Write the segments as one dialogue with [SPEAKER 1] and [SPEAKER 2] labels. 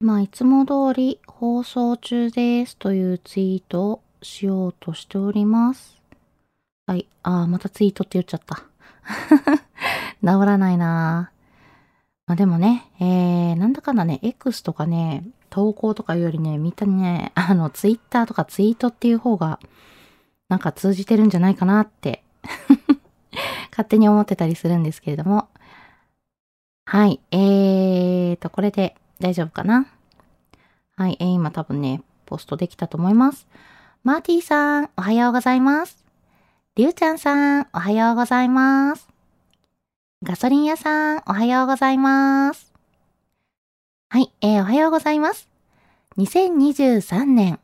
[SPEAKER 1] まあ、いつも通り放送中ですというツイートをしようとしております。はい。あー、またツイートって言っちゃった。治らないなまあでもね、えー、なんだかんだね、X とかね、投稿とかよりね、みんなね、あの、ツイッターとかツイートっていう方が、なんか通じてるんじゃないかなって、勝手に思ってたりするんですけれども。はい。えーと、これで大丈夫かな？はい。えー、今多分ね、ポストできたと思います。マーティーさん、おはようございます。りゅうちゃんさん、おはようございます。ガソリン屋さん、おはようございます。はい、えー、おはようございます。2023年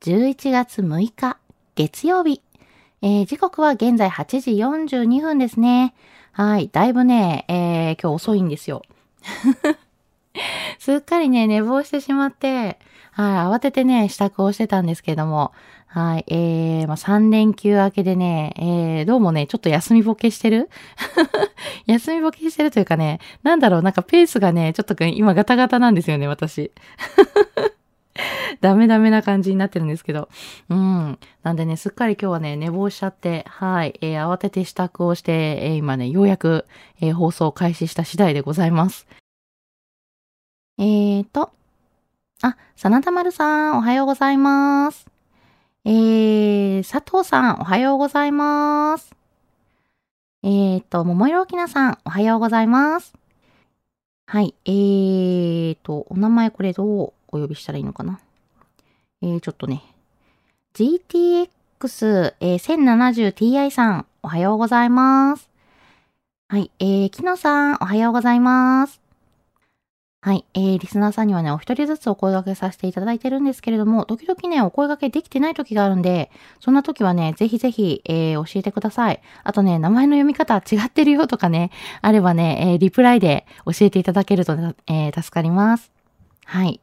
[SPEAKER 1] 11月6日、月曜日。えー、時刻は現在8時42分ですね。はい、だいぶね、えー、今日遅いんですよ。すっかりね、寝坊してしまって、はい、慌ててね、支度をしてたんですけども、はい、えー、まあ、3連休明けでね、えー、どうもね、ちょっと休みボケしてる？休みボケしてるというかね、なんだろう、なんかペースがね、ちょっと今ガタガタなんですよね、私。ダメダメな感じになってるんですけど。うん。なんでね、すっかり今日はね、寝坊しちゃって、はい、えー、慌てて支度をして、えー、今ね、ようやく、えー、放送開始した次第でございます。えーと、あ、真田丸さん、おはようございます。えー、佐藤さん、おはようございます。えーと、桃色きなさん、おはようございます。はい、えーと、お名前これどうお呼びしたらいいのかなえー、ちょっとね、GTX1070Ti さん、おはようございます。はい、えー、木野さん、おはようございます。はい。えー、リスナーさんにはね、お一人ずつお声掛けさせていただいてるんですけれども、時々ね、お声掛けできてない時があるんで、そんな時はね、ぜひぜひ、えー、教えてください。あとね、名前の読み方違ってるよとかね、あればね、えー、リプライで教えていただけると、えー、助かります。はい。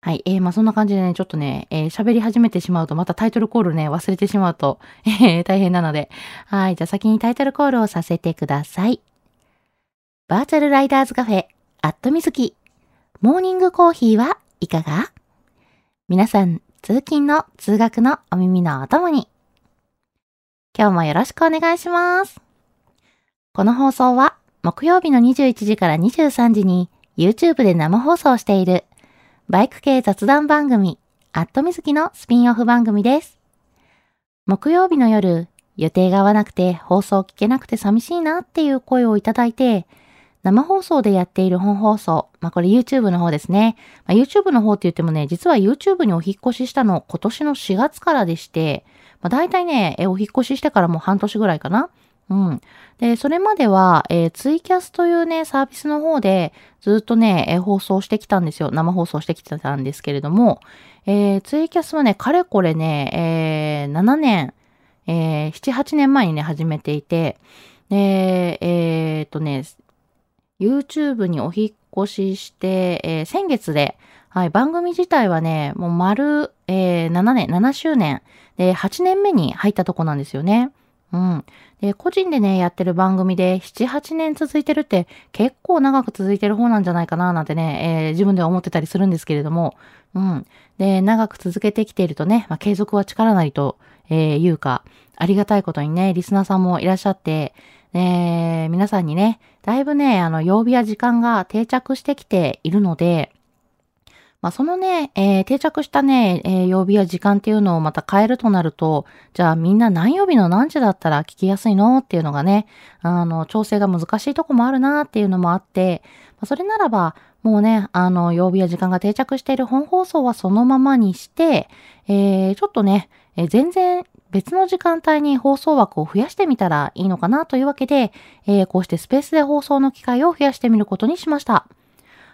[SPEAKER 1] はい。えー、まあ、そんな感じでね、ちょっとね、えー、喋り始めてしまうと、またタイトルコールね、忘れてしまうと、えー、大変なので。はい。じゃあ先にタイトルコールをさせてください。バーチャルライダーズカフェ。アットみずき。モーニングコーヒーはいかが？皆さん、通勤の通学のお耳のお供に。今日もよろしくお願いします。この放送は木曜日の21時から23時に YouTube で生放送しているバイク系雑談番組アットみずきのスピンオフ番組です。木曜日の夜、予定が合わなくて放送聞けなくて寂しいなっていう声をいただいて、生放送でやっている本放送。まあ、これ YouTube の方ですね。まあ、YouTube の方って言ってもね、実は YouTube にお引越ししたの今年の4月からでして、まあ、大体ね、お引越ししてからもう半年ぐらいかな。うん。で、それまでは、えー、ツイキャスというね、サービスの方でずっとね、えー、放送してきたんですよ。生放送してきてたんですけれども、えー、ツイキャスはね、かれこれね、えー、7年、えー、7、8年前にね、始めていて、で、えー、っとね、YouTube にお引越しして、えー、先月ではい、番組自体はね、もう丸、えー、7年、7周年で、8年目に入ったとこなんですよね。うん。で、個人でね、やってる番組で7、8年続いてるって結構長く続いてる方なんじゃないかななんてね、えー、自分では思ってたりするんですけれども、うん。で、長く続けてきているとね、まあ、継続は力なりと、えー、いうか、ありがたいことにね、リスナーさんもいらっしゃって、えー、皆さんにね、だいぶね、あの、曜日や時間が定着してきているので、まあ、そのね、えー、定着したね、えー、曜日や時間っていうのをまた変えるとなると、じゃあみんな何曜日の何時だったら聞きやすいのっていうのがね、あの、調整が難しいとこもあるなっていうのもあって、まあ、それならば、もうね、あの、曜日や時間が定着している本放送はそのままにして、えー、ちょっとね、え、全然別の時間帯に放送枠を増やしてみたらいいのかなというわけで、えー、こうしてスペースで放送の機会を増やしてみることにしました。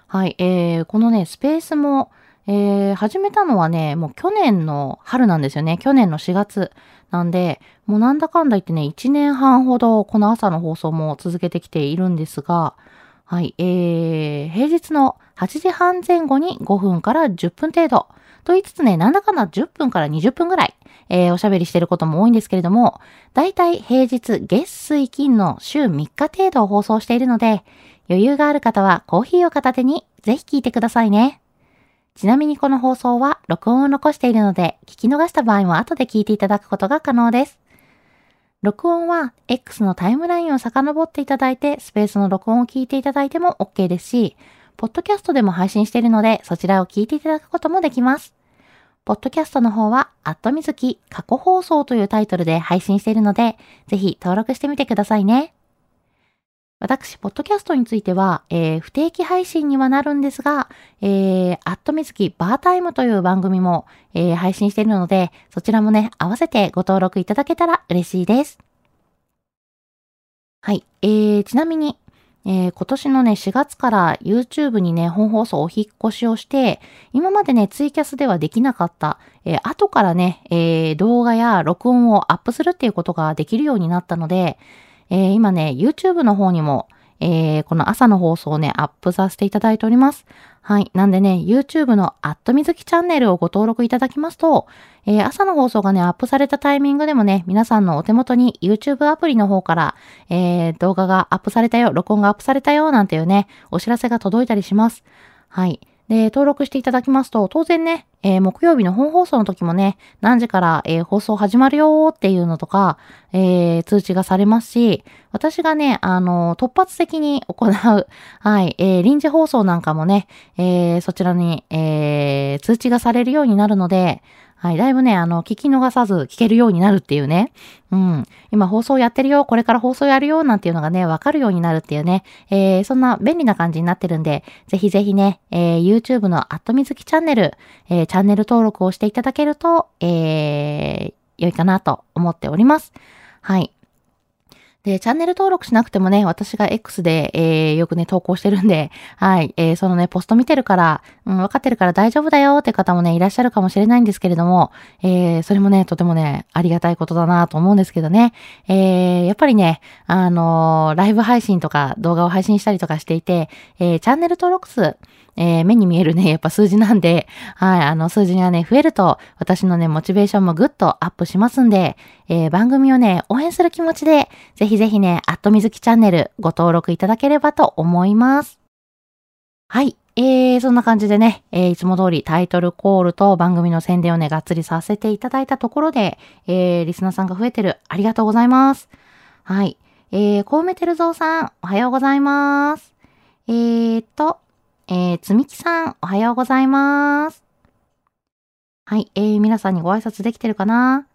[SPEAKER 1] はい、えー、このね、スペースも、えー、始めたのはね、もう去年の春なんですよね。去年の4月。なんで、もうなんだかんだ言ってね、1年半ほどこの朝の放送も続けてきているんですが、はい、えー、平日の8時半前後に5分から10分程度。と言いつつね、なんだかんだ10分から20分ぐらい、えー、おしゃべりしてることも多いんですけれども、だいたい平日月水金の週3日程度を放送しているので、余裕がある方はコーヒーを片手にぜひ聞いてくださいね。ちなみにこの放送は録音を残しているので、聞き逃した場合も後で聞いていただくことが可能です。録音は X のタイムラインを遡っていただいて、スペースの録音を聞いていただいても OK ですし、ポッドキャストでも配信しているので、そちらを聞いていただくこともできます。ポッドキャストの方は、アットみずき過去放送というタイトルで配信しているので、ぜひ登録してみてくださいね。私、ポッドキャストについては、えー、不定期配信にはなるんですが、えー、アットミズキバータイムという番組も、えー、配信しているので、そちらもね、合わせてご登録いただけたら嬉しいです。はい。えー、ちなみに、えー、今年のね、4月から YouTube にね、本放送お引っ越しをして、今までね、ツイキャスではできなかった、えー、後からね、えー、動画や録音をアップするっていうことができるようになったので、え、今ね、YouTube の方にも、えー、この朝の放送をね、アップさせていただいております。はい。なんでね、YouTube のアットみずきチャンネルをご登録いただきますと、えー、朝の放送がね、アップされたタイミングでもね、皆さんのお手元に YouTube アプリの方から、えー、動画がアップされたよ、録音がアップされたよ、なんていうね、お知らせが届いたりします。はい。で、登録していただきますと、当然ね、えー、木曜日の本放送の時もね、何時から、えー、放送始まるよーっていうのとか、えー、通知がされますし、私がね、あの、突発的に行う、はい、え臨時放送なんかもね、えそちらに、え通知がされるようになるので、はい。だいぶね、あの、聞き逃さず聞けるようになるっていうね。うん。今放送やってるよ、これから放送やるよ、なんていうのがね、わかるようになるっていうね。えー、そんな便利な感じになってるんで、ぜひぜひね、えー、YouTube のアットみずきチャンネル、えー、チャンネル登録をしていただけると、えー、良いかなと思っております。はい。で、チャンネル登録しなくてもね、私が X で、えー、よくね、投稿してるんで、はい、えー、そのね、ポスト見てるから、うん、分かってるから大丈夫だよって方もね、いらっしゃるかもしれないんですけれども、えー、それもね、とてもね、ありがたいことだなと思うんですけどね、えー、やっぱりね、あのー、ライブ配信とか動画を配信したりとかしていて、えー、チャンネル登録数、えー、目に見えるね、やっぱ数字なんで、はい、あの数字がね、増えると、私のね、モチベーションもぐっとアップしますんで、えー、番組をね、応援する気持ちで、ぜひぜひね、アットみずきチャンネルご登録いただければと思います。はい。えー、そんな感じでね、えー、いつも通りタイトルコールと番組の宣伝をね、がっつりさせていただいたところで、えー、リスナーさんが増えてる。ありがとうございます。はい。えー、コウメテルゾウさん、おはようございます。えーと、えー、つみきさん、おはようございます。はい、えー、皆さんにご挨拶できてるかな？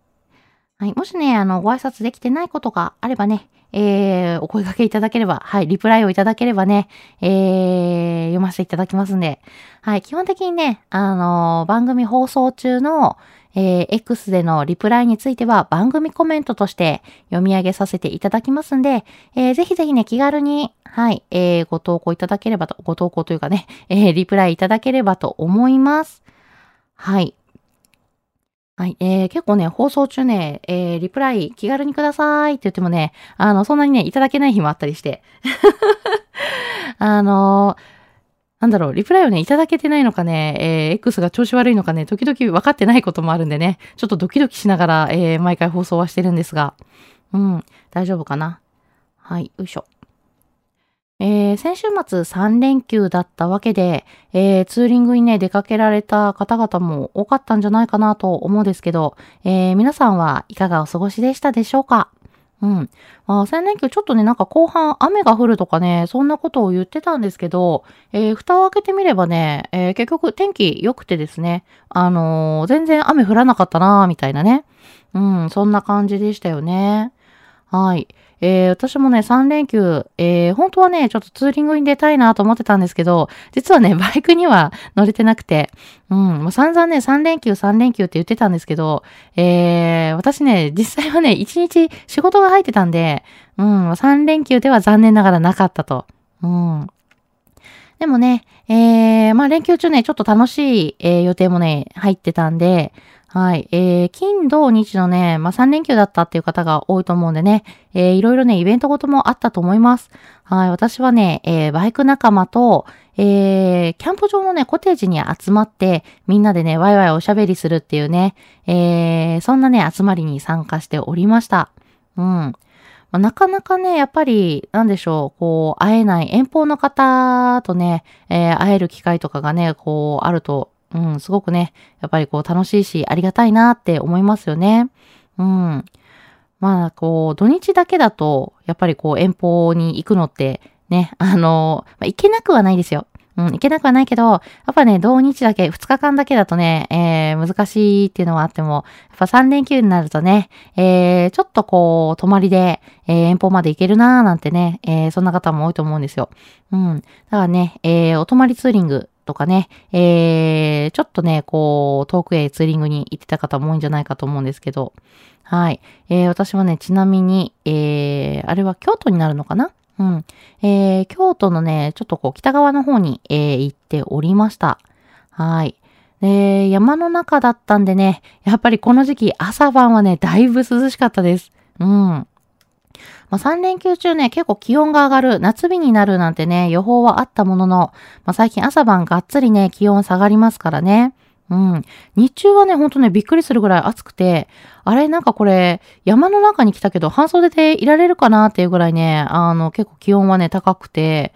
[SPEAKER 1] はい、もしね、あの、ご挨拶できてないことがあればね、えー、お声掛けいただければ、はい、リプライをいただければね、えー、読ませていただきますんで、はい、基本的にね、あのー、番組放送中の、えー、X でのリプライについては番組コメントとして読み上げさせていただきますんで、えー、ぜひぜひね、気軽に、はい、えー、ご投稿いただければと、ご投稿というかね、えー、リプライいただければと思います。はい。はい。えー、結構ね、放送中ね、えー、リプライ気軽にくださいって言ってもね、あの、そんなにね、いただけない日もあったりして。あのなんだろう、リプライをね、いただけてないのかね、えー、X が調子悪いのかね、時々分かってないこともあるんでね、ちょっとドキドキしながら、えー、毎回放送はしてるんですが、うん、大丈夫かな。はい、よいしょ。えー、先週末3連休だったわけで、えー、ツーリングにね、出かけられた方々も多かったんじゃないかなと思うんですけど、えー、皆さんはいかがお過ごしでしたでしょうか？うん。まあ3連休ちょっとね、なんか後半雨が降るとかね、そんなことを言ってたんですけど、えー、蓋を開けてみればね、えー、結局天気良くてですね、あのー、全然雨降らなかったなーみたいなね。うん、そんな感じでしたよね。はい。えー、私もね、3連休、えー、本当はね、ちょっとツーリングに出たいなと思ってたんですけど、実はね、バイクには乗れてなくて、うん、もう散々ね、3連休、3連休って言ってたんですけど、えー、私ね、実際はね、1日仕事が入ってたんで、うん、3連休では残念ながらなかったと。うん。でもね、えー、まあ連休中ね、ちょっと楽しい、えー、予定もね、入ってたんで、はい。えー、金、土、日のね、まあ、3連休だったっていう方が多いと思うんでね、えー、いろいろね、イベントごともあったと思います。はい。私はね、えー、バイク仲間と、えー、キャンプ場のね、コテージに集まって、みんなでね、ワイワイおしゃべりするっていうね、えー、そんなね、集まりに参加しておりました。うん。まあ、なかなかね、やっぱり、なんでしょう、こう、会えない遠方の方とね、えー、会える機会とかがね、こう、あるとうん、すごくね、やっぱりこう楽しいし、ありがたいなって思いますよね。うん。まあ、こう、土日だけだと、やっぱりこう、遠方に行くのって、ね、あの、まあ、行けなくはないですよ。うん、行けなくはないけど、やっぱね、土日だけ、2日間だけだとね、えー、難しいっていうのはあっても、やっぱ3連休になるとね、えー、ちょっとこう、泊まりで、えー、遠方まで行けるなーなんてね、えー、そんな方も多いと思うんですよ。うん。だからね、えー、お泊まりツーリング、とかね、えー、ちょっとね、こう、遠くへツーリングに行ってた方も多いんじゃないかと思うんですけど、はい。えー、私はね、ちなみに、えー、あれは京都になるのかなうん。えー、京都のね、ちょっとこう、北側の方に、えー、行っておりました。はい。えー、山の中だったんでね、やっぱりこの時期、朝晩はね、だいぶ涼しかったです。うん。まあ、3連休中ね、結構気温が上がる、夏日になるなんてね、予報はあったものの、まあ、最近朝晩がっつりね、気温下がりますからね。うん。日中はね、ほんとね、びっくりするぐらい暑くて、あれ、なんかこれ、山の中に来たけど、半袖でいられるかなっていうぐらいね、あの、結構気温はね、高くて、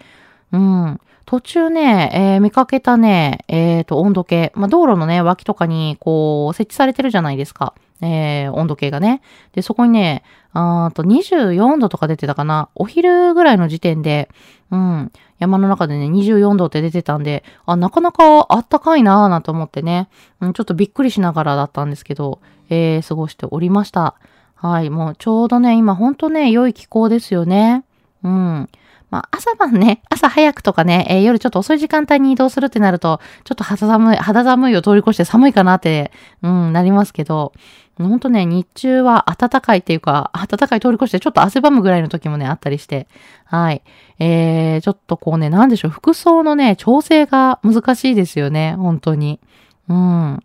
[SPEAKER 1] うん。途中ね、えー、見かけたね、えっ、ー、と、温度計。まあ、道路のね、脇とかに、こう、設置されてるじゃないですか。えー、温度計がね。で、そこにね、あと24度とか出てたかな。お昼ぐらいの時点で、うん、山の中でね、24度って出てたんで、あ、なかなかあったかいなぁなんて思ってね、うん、ちょっとびっくりしながらだったんですけど、えー、過ごしておりました。はい、もうちょうどね、今ほんとね、良い気候ですよね。うん。まあ、朝晩ね、朝早くとかね、えー、夜ちょっと遅い時間帯に移動するってなると、ちょっと肌寒い、肌寒いを通り越して寒いかなって、うん、なりますけど、ほんとね、日中は暖かいっていうか、暖かい通り越してちょっと汗ばむぐらいの時もね、あったりして、はい。えー、ちょっとこうね、なんでしょう、服装のね、調整が難しいですよね、本当に。うん。ま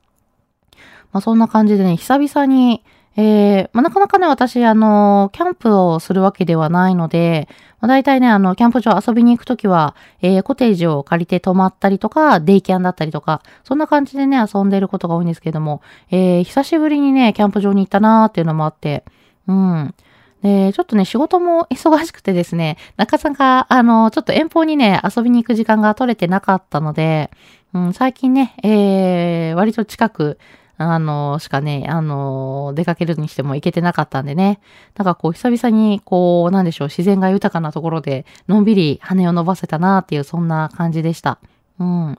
[SPEAKER 1] あ、そんな感じでね、久々に、えー、まあ、なかなかね、私、あの、キャンプをするわけではないので、まあ、大体ね、あの、キャンプ場遊びに行くときは、えー、コテージを借りて泊まったりとか、デイキャンだったりとか、そんな感じでね、遊んでることが多いんですけども、えー、久しぶりにね、キャンプ場に行ったなーっていうのもあって、うん。で、ちょっとね、仕事も忙しくてですね、なかなか、あの、ちょっと遠方にね、遊びに行く時間が取れてなかったので、うん、最近ね、えー、割と近く、あの、しかね、あの、出かけるにしても行けてなかったんでね。なんかこう、久々に、こう、なんでしょう、自然が豊かなところで、のんびり羽を伸ばせたなっていう、そんな感じでした。うん。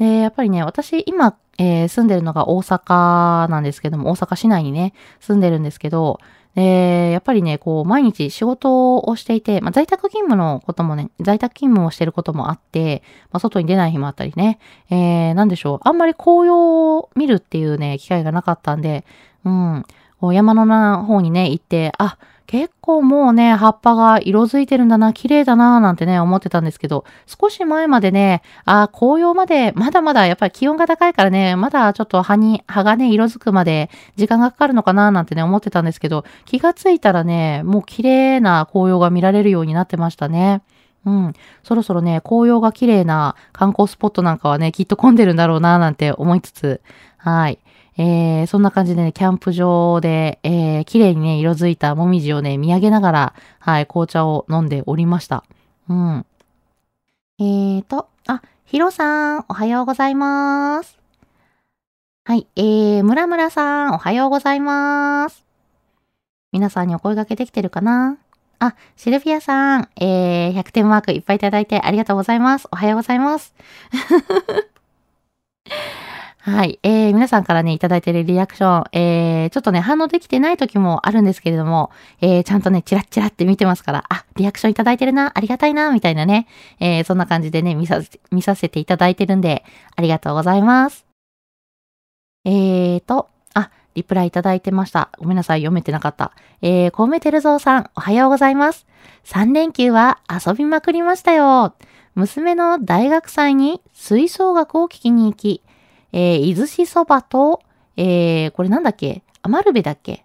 [SPEAKER 1] で、やっぱりね、私、今、えー、住んでるのが大阪なんですけども、大阪市内にね、住んでるんですけど、で、やっぱりね、こう、毎日仕事をしていて、まあ、在宅勤務のこともね、在宅勤務をしてることもあって、まあ、外に出ない日もあったりね、えー、なんでしょう、あんまり紅葉を見るっていうね、機会がなかったんで、うん、山の方にね、行って、あ、結構もうね、葉っぱが色づいてるんだな、綺麗だな、なんてね、思ってたんですけど、少し前までね、あ、紅葉まで、まだまだやっぱり気温が高いからね、まだちょっと葉に、葉がね、色づくまで時間がかかるのかな、なんてね、思ってたんですけど、気がついたらね、もう綺麗な紅葉が見られるようになってましたね。うん。そろそろね、紅葉が綺麗な観光スポットなんかはね、きっと混んでるんだろうな、なんて思いつつ、はい。えー、そんな感じでね、キャンプ場で、えー、綺麗にね、色づいたもみじをね、見上げながら、はい、紅茶を飲んでおりました。うん。えーと、あ、ヒロさん、おはようございます。はい、えー、ムラムラさん、おはようございます。皆さんにお声掛けできてるかな？あ、シルフィアさん、えー、100点マークいっぱいいただいてありがとうございます。おはようございます。はい。えー、皆さんからね、いただいてるリアクション、えー、ちょっとね、反応できてない時もあるんですけれども、えー、ちゃんとね、チラッチラって見てますから、あ、リアクションいただいてるな、ありがたいな、みたいなね、えー、そんな感じでね、見させ、見させていただいてるんで、ありがとうございます。えーと、あリプライいただいてました。ごめんなさい、読めてなかった。えー、コウメテルゾウさん、おはようございます。3連休は遊びまくりましたよ。娘の大学祭に吹奏楽を聞きに行き、えー、伊豆市そばと、えー、これなんだっけ？アマルベだっけ？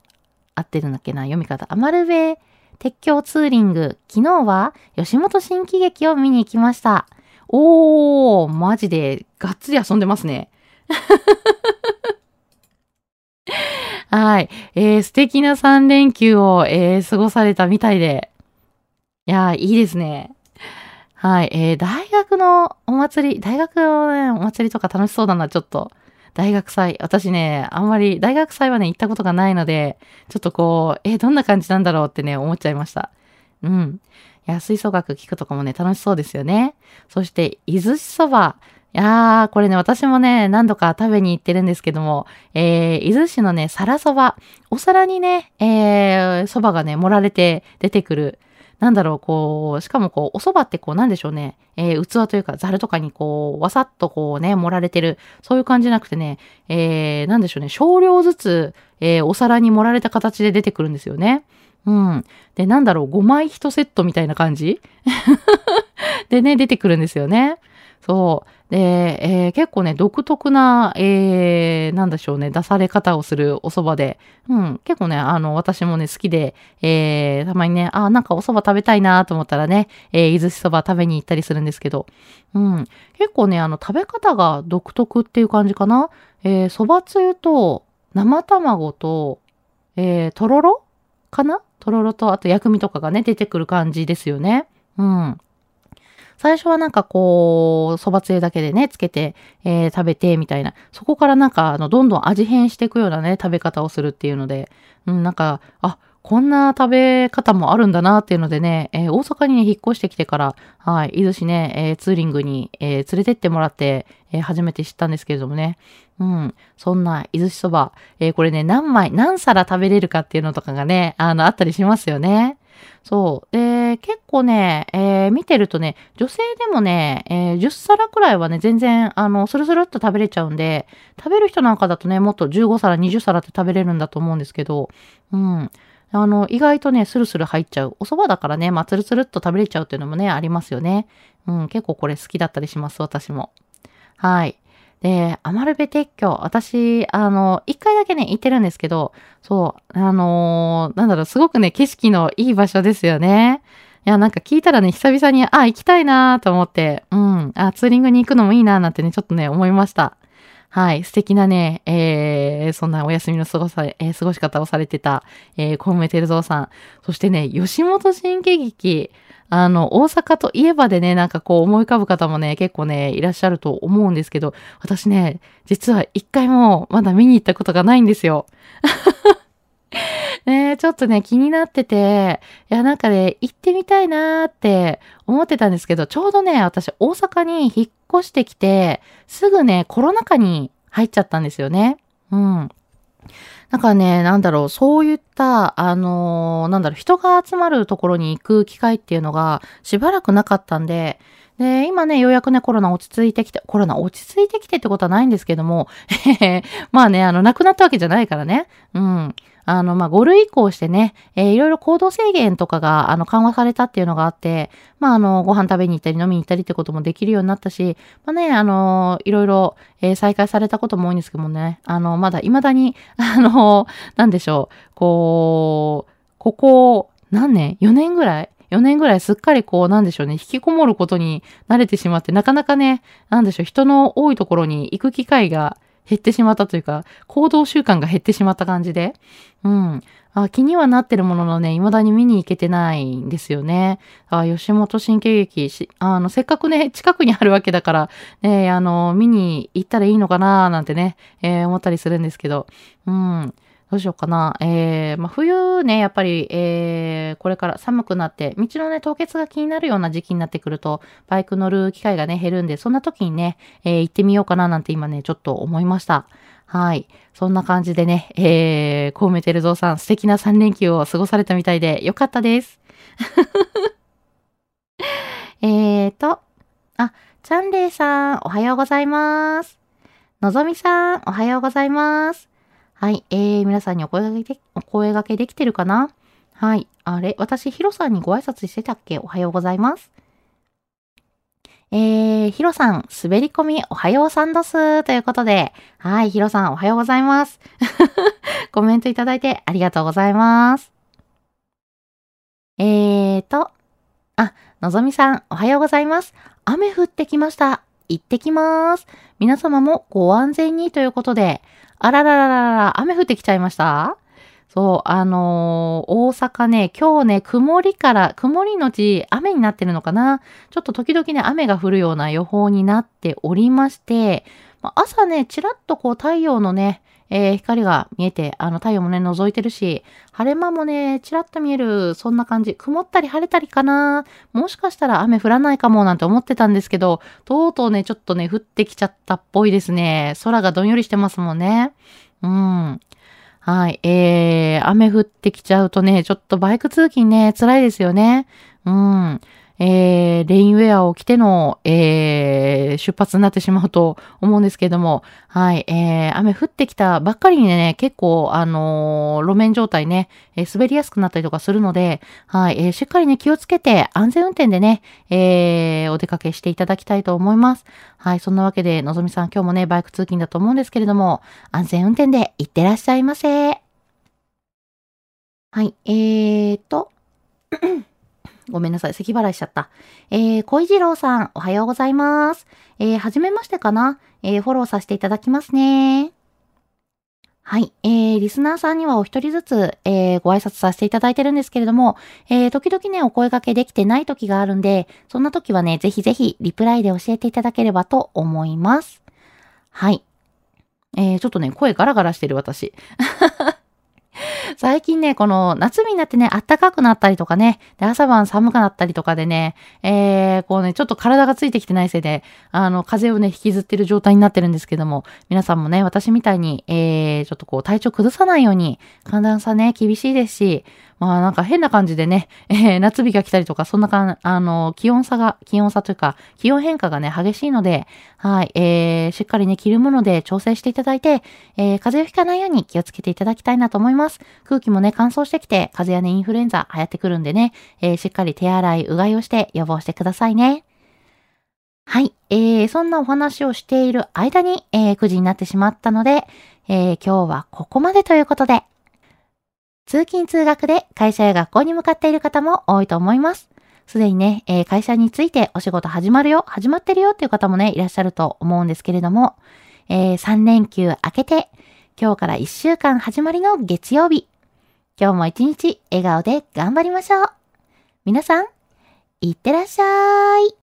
[SPEAKER 1] 合ってるんだっけな？読み方。アマルベ鉄橋ツーリング。昨日は吉本新喜劇を見に行きました。おー、マジでがっつり遊んでますね。はい。えー、素敵な3連休を、えー、過ごされたみたいで。いやいいですね。はい。えー、大学のお祭り、大学のね、お祭りとか楽しそうだな、ちょっと。大学祭。私ね、あんまり、大学祭はね、行ったことがないので、ちょっとこう、えー、どんな感じなんだろうってね、思っちゃいました。うん。いや、吹奏楽聞くとかもね、楽しそうですよね。そして、伊豆市そば。いやー、これね、私もね、何度か食べに行ってるんですけども、えー、伊豆市のね、皿そば。お皿にね、えー、蕎麦がね、盛られて出てくる。なんだろう、こう、しかもこう、お蕎麦ってこう、なんでしょうね、えー、器というか、ザルとかにこう、わさっとこうね、盛られてる。そういう感じじゃなくてね、えー、なんでしょうね、少量ずつ、えー、お皿に盛られた形で出てくるんですよね。うん。で、なんだろう、5枚1セットみたいな感じ？でね、出てくるんですよね。そう。で、えー、結構ね、独特な、えー、なんでしょうね、出され方をするお蕎麦で、うん、結構ね、あの、私もね、好きで、えー、たまにね、あ、なんかお蕎麦食べたいなと思ったらね、えー、伊豆し蕎麦食べに行ったりするんですけど、うん、結構ね、あの、食べ方が独特っていう感じかな。えー、蕎麦つゆと、生卵と、えー、とろろかな？とろろと、あと薬味とかがね、出てくる感じですよね。うん。最初はなんかこう、蕎麦つゆだけでね、つけて、えー、食べて、みたいな。そこからなんか、あの、どんどん味変していくようなね、食べ方をするっていうので、うん、なんか、あ、こんな食べ方もあるんだなっていうのでね、えー、大阪にね、引っ越してきてから、はい、伊豆市ね、えー、ツーリングに、えー、連れてってもらって、え初めて知ったんですけれどもね。うん。そんな、伊豆市そば、えこれね、何枚、何皿食べれるかっていうのとかがね、あの、あったりしますよね。そう。で、結構ね、えー、見てるとね、女性でもね、えー、10皿くらいはね、全然、あの、スルスルっと食べれちゃうんで、食べる人なんかだとね、もっと15皿、20皿って食べれるんだと思うんですけど、うん。あの、意外とね、スルスル入っちゃう。お蕎麦だからね、まあ、つるつるっと食べれちゃうっていうのもね、ありますよね。うん、結構これ好きだったりします、私も。はい。で、アマルベ鉄橋、私、あの、一回だけね、行ってるんですけど、そう、あのー、なんだろう、すごくね、景色のいい場所ですよね。いや、なんか聞いたらね、久々に、あ、行きたいなと思って、うん、あ、ツーリングに行くのもいいななんてね、ちょっとね、思いました。はい、素敵なね、えー、そんなお休みの過ごさ、えー、過ごし方をされてた、えー、コウメテルゾウさん。そしてね、吉本新喜劇、あの、大阪といえばでね、なんかこう思い浮かぶ方もね、結構ね、いらっしゃると思うんですけど、私ね、実は一回もまだ見に行ったことがないんですよ。ねちょっとね、気になってて、いや、なんかね、行ってみたいなーって思ってたんですけど、ちょうどね、私、大阪に引っ越してきて、すぐね、コロナ禍に入っちゃったんですよね。うん。なんかね、なんだろう、そういった、あのー、なんだろう、人が集まるところに行く機会っていうのがしばらくなかったんで、で、今ね、ようやくね、コロナ落ち着いてきて、コロナ落ち着いてきてってことはないんですけども、まあね、あの、亡くなったわけじゃないからね。うん。あの、まあ、5類移行してね、えー、いろいろ行動制限とかが、あの、緩和されたっていうのがあって、まあ、あの、ご飯食べに行ったり飲みに行ったりってこともできるようになったし、まあね、あの、いろいろ、えー、再開されたことも多いんですけどもね、あの、まだ未だに、あの、なんでしょう、こう、ここ、何年 ?4 年ぐらい？4年ぐらいすっかりこう、なんでしょうね、引きこもることに慣れてしまって、なかなかね、なんでしょう、人の多いところに行く機会が減ってしまったというか、行動習慣が減ってしまった感じで、うん。あ気にはなってるもののね、未だに見に行けてないんですよね。あ吉本新喜劇し、あの、せっかくね、近くにあるわけだから、ね、あの、見に行ったらいいのかななんてね、えー、思ったりするんですけど、うん。どうしようかな。えー、まあ、冬ね、やっぱり、えー、これから寒くなって、道のね、凍結が気になるような時期になってくると、バイク乗る機会がね、減るんで、そんな時にね、えー、行ってみようかななんて今ね、ちょっと思いました。はい。そんな感じでね、えー、コウメテルゾウさん、素敵な3連休を過ごされたみたいで、よかったです。えーと、あ、チャンレイさん、おはようございます。のぞみさん、おはようございます。はい。えー、皆さんにお声掛けで、お声掛けできてるかな？はい。あれ？私、ヒロさんにご挨拶してたっけ？おはようございます。えー、ヒロさん、滑り込みおはようさんどす。ということで、はい、ヒロさんおはようございます。コメントいただいてありがとうございます。えーと、あ、のぞみさん、おはようございます。雨降ってきました。行ってきます。皆様もご安全にということで、あららららら、雨降ってきちゃいました？そう、あのー、大阪ね、今日ね、曇りから、曇りのち雨になってるのかな？ちょっと時々ね、雨が降るような予報になっておりまして、朝ね、ちらっとこう太陽のね、えー、光が見えて、あの太陽もね、覗いてるし、晴れ間もね、ちらっと見える、そんな感じ。曇ったり晴れたりかなもしかしたら雨降らないかもなんて思ってたんですけど、とうとうね、ちょっとね、降ってきちゃったっぽいですね。空がどんよりしてますもんね。うん。はい。えー、雨降ってきちゃうとね、ちょっとバイク通勤ね、辛いですよね。うん。えー、レインウェアを着ての、えー、出発になってしまうと思うんですけれども、はい、えー、雨降ってきたばっかりにね、結構、あのー、路面状態ね、えー、滑りやすくなったりとかするので、はい、えー、しっかりね、気をつけて安全運転でね、えー、お出かけしていただきたいと思います。はい、そんなわけで、のぞみさん今日もね、バイク通勤だと思うんですけれども、安全運転で行ってらっしゃいませ。はい、えーと、ごめんなさい。咳払いしちゃった。えー、小次郎さん、おはようございます。えー、はじめましてかなえー、フォローさせていただきますね。はい。えー、リスナーさんにはお一人ずつ、えー、ご挨拶させていただいてるんですけれども、えー、時々ね、お声掛けできてない時があるんで、そんな時はね、ぜひぜひ、リプライで教えていただければと思います。はい。えー、ちょっとね、声ガラガラしてる私。最近ね、この夏日になってね、暖かくなったりとかね、で、朝晩寒くなったりとかでね、えー、こうね、ちょっと体がついてきてないせいで、あの、風邪をね、引きずってる状態になってるんですけども、皆さんもね、私みたいに、えー、ちょっとこう、体調崩さないように、寒暖差ね、厳しいですし、まあなんか変な感じでね、えー、夏日が来たりとか、そんなかんあの、気温差が、気温差というか、気温変化がね、激しいので、はい、えー、しっかりね、着るもので調整していただいて、えー、風邪をひかないように気をつけていただきたいなと思います。空気もね、乾燥してきて、風邪やね、インフルエンザ流行ってくるんでね、えー、しっかり手洗い、うがいをして予防してくださいね。はい。えー、そんなお話をしている間に、えー、9時になってしまったので、えー、今日はここまでということで、通勤通学で会社や学校に向かっている方も多いと思います。すでにね、えー、会社についてお仕事始まるよ、始まってるよっていう方もね、いらっしゃると思うんですけれども、えー、3連休明けて、今日から1週間始まりの月曜日。今日も一日笑顔で頑張りましょう。皆さん、いってらっしゃい。